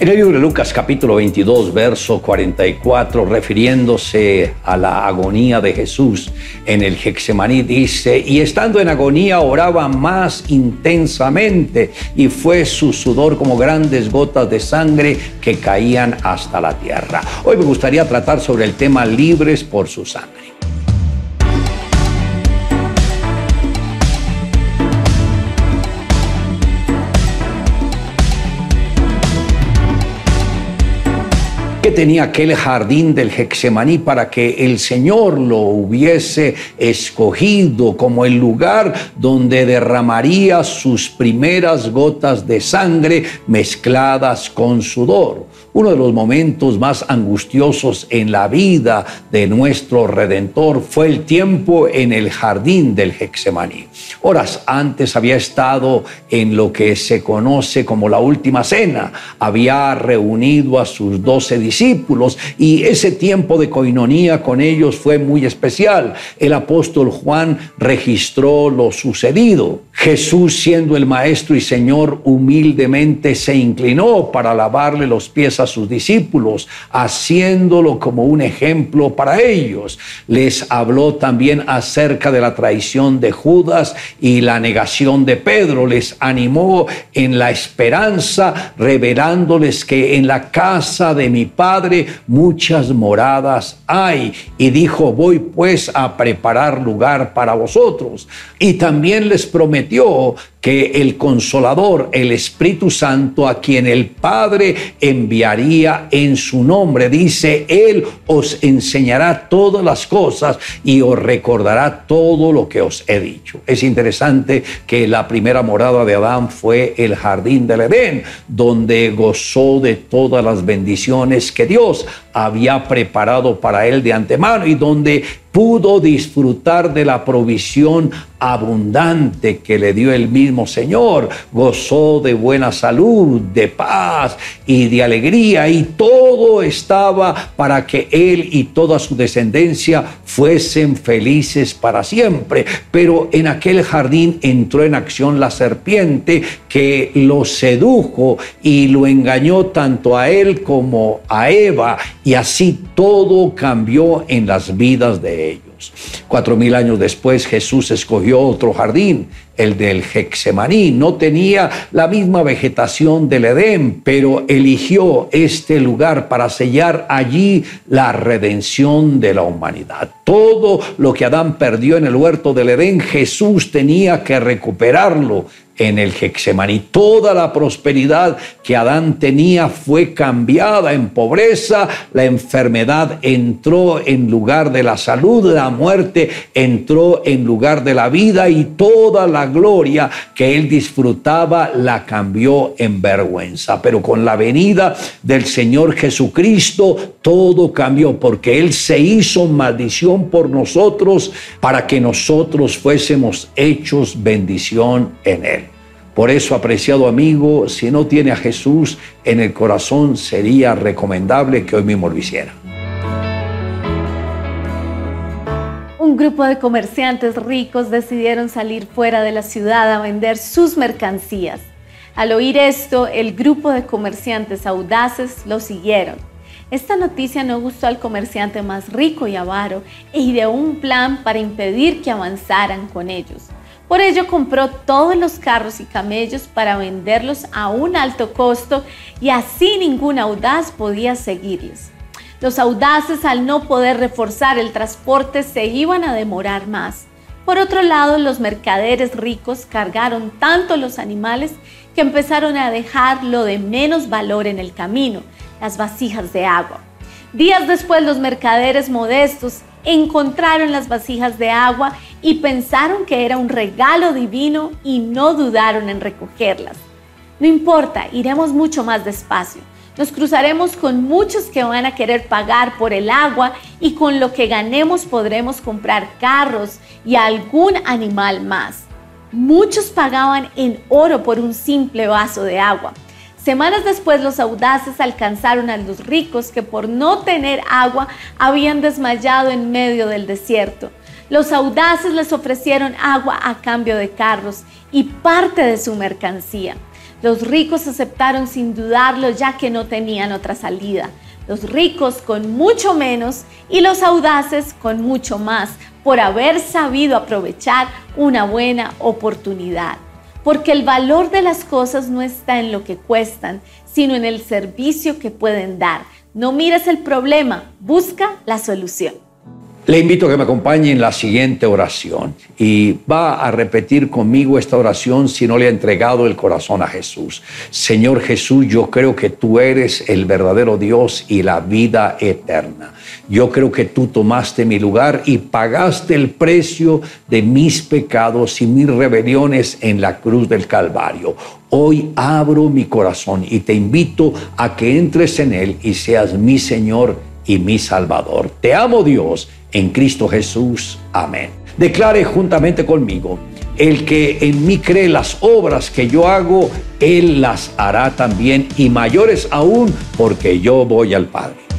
En el libro de Lucas capítulo 22, verso 44, refiriéndose a la agonía de Jesús en el Hexemaní, dice, y estando en agonía oraba más intensamente y fue su sudor como grandes gotas de sangre que caían hasta la tierra. Hoy me gustaría tratar sobre el tema libres por su sangre. Tenía aquel jardín del Hexemaní para que el Señor lo hubiese escogido como el lugar donde derramaría sus primeras gotas de sangre mezcladas con sudor uno de los momentos más angustiosos en la vida de nuestro Redentor fue el tiempo en el jardín del Hexemaní. Horas antes había estado en lo que se conoce como la última cena, había reunido a sus doce discípulos y ese tiempo de coinonía con ellos fue muy especial. El apóstol Juan registró lo sucedido. Jesús, siendo el Maestro y Señor, humildemente se inclinó para lavarle los pies a sus discípulos, haciéndolo como un ejemplo para ellos. Les habló también acerca de la traición de Judas y la negación de Pedro. Les animó en la esperanza, revelándoles que en la casa de mi Padre muchas moradas hay. Y dijo, voy pues a preparar lugar para vosotros. Y también les prometió que el consolador, el Espíritu Santo, a quien el Padre enviaría en su nombre, dice, Él os enseñará todas las cosas y os recordará todo lo que os he dicho. Es interesante que la primera morada de Adán fue el jardín del Edén, donde gozó de todas las bendiciones que Dios había preparado para él de antemano y donde pudo disfrutar de la provisión abundante que le dio el mismo Señor. Gozó de buena salud, de paz y de alegría y todo estaba para que él y toda su descendencia fuesen felices para siempre. Pero en aquel jardín entró en acción la serpiente que lo sedujo y lo engañó tanto a él como a Eva y así todo cambió en las vidas de Cuatro mil años después Jesús escogió otro jardín, el del Hexemaní. No tenía la misma vegetación del Edén, pero eligió este lugar para sellar allí la redención de la humanidad. Todo lo que Adán perdió en el huerto del Edén, Jesús tenía que recuperarlo en el Hexemaní. Toda la prosperidad que Adán tenía fue cambiada en pobreza, la enfermedad entró en lugar de la salud, la muerte entró en lugar de la vida y toda la gloria que él disfrutaba la cambió en vergüenza. Pero con la venida del Señor Jesucristo todo cambió porque él se hizo maldición por nosotros para que nosotros fuésemos hechos bendición en él. Por eso, apreciado amigo, si no tiene a Jesús en el corazón, sería recomendable que hoy mismo lo hiciera. Un grupo de comerciantes ricos decidieron salir fuera de la ciudad a vender sus mercancías. Al oír esto, el grupo de comerciantes audaces lo siguieron. Esta noticia no gustó al comerciante más rico y avaro e ideó un plan para impedir que avanzaran con ellos. Por ello compró todos los carros y camellos para venderlos a un alto costo y así ningún audaz podía seguirles. Los audaces al no poder reforzar el transporte se iban a demorar más. Por otro lado, los mercaderes ricos cargaron tanto los animales que empezaron a dejar lo de menos valor en el camino, las vasijas de agua. Días después los mercaderes modestos encontraron las vasijas de agua y pensaron que era un regalo divino y no dudaron en recogerlas. No importa, iremos mucho más despacio. Nos cruzaremos con muchos que van a querer pagar por el agua y con lo que ganemos podremos comprar carros y algún animal más. Muchos pagaban en oro por un simple vaso de agua. Semanas después los audaces alcanzaron a los ricos que por no tener agua habían desmayado en medio del desierto. Los audaces les ofrecieron agua a cambio de carros y parte de su mercancía. Los ricos aceptaron sin dudarlo ya que no tenían otra salida. Los ricos con mucho menos y los audaces con mucho más por haber sabido aprovechar una buena oportunidad. Porque el valor de las cosas no está en lo que cuestan, sino en el servicio que pueden dar. No mires el problema, busca la solución. Le invito a que me acompañe en la siguiente oración y va a repetir conmigo esta oración si no le ha entregado el corazón a Jesús. Señor Jesús, yo creo que tú eres el verdadero Dios y la vida eterna. Yo creo que tú tomaste mi lugar y pagaste el precio de mis pecados y mis rebeliones en la cruz del Calvario. Hoy abro mi corazón y te invito a que entres en él y seas mi Señor y mi Salvador. Te amo Dios en Cristo Jesús. Amén. Declare juntamente conmigo, el que en mí cree las obras que yo hago, Él las hará también y mayores aún porque yo voy al Padre.